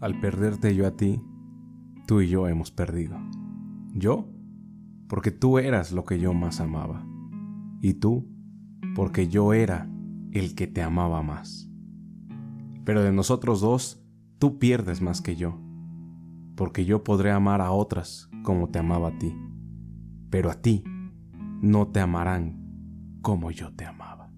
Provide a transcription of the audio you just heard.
Al perderte yo a ti, tú y yo hemos perdido. Yo, porque tú eras lo que yo más amaba. Y tú, porque yo era el que te amaba más. Pero de nosotros dos, tú pierdes más que yo, porque yo podré amar a otras como te amaba a ti, pero a ti no te amarán como yo te amaba.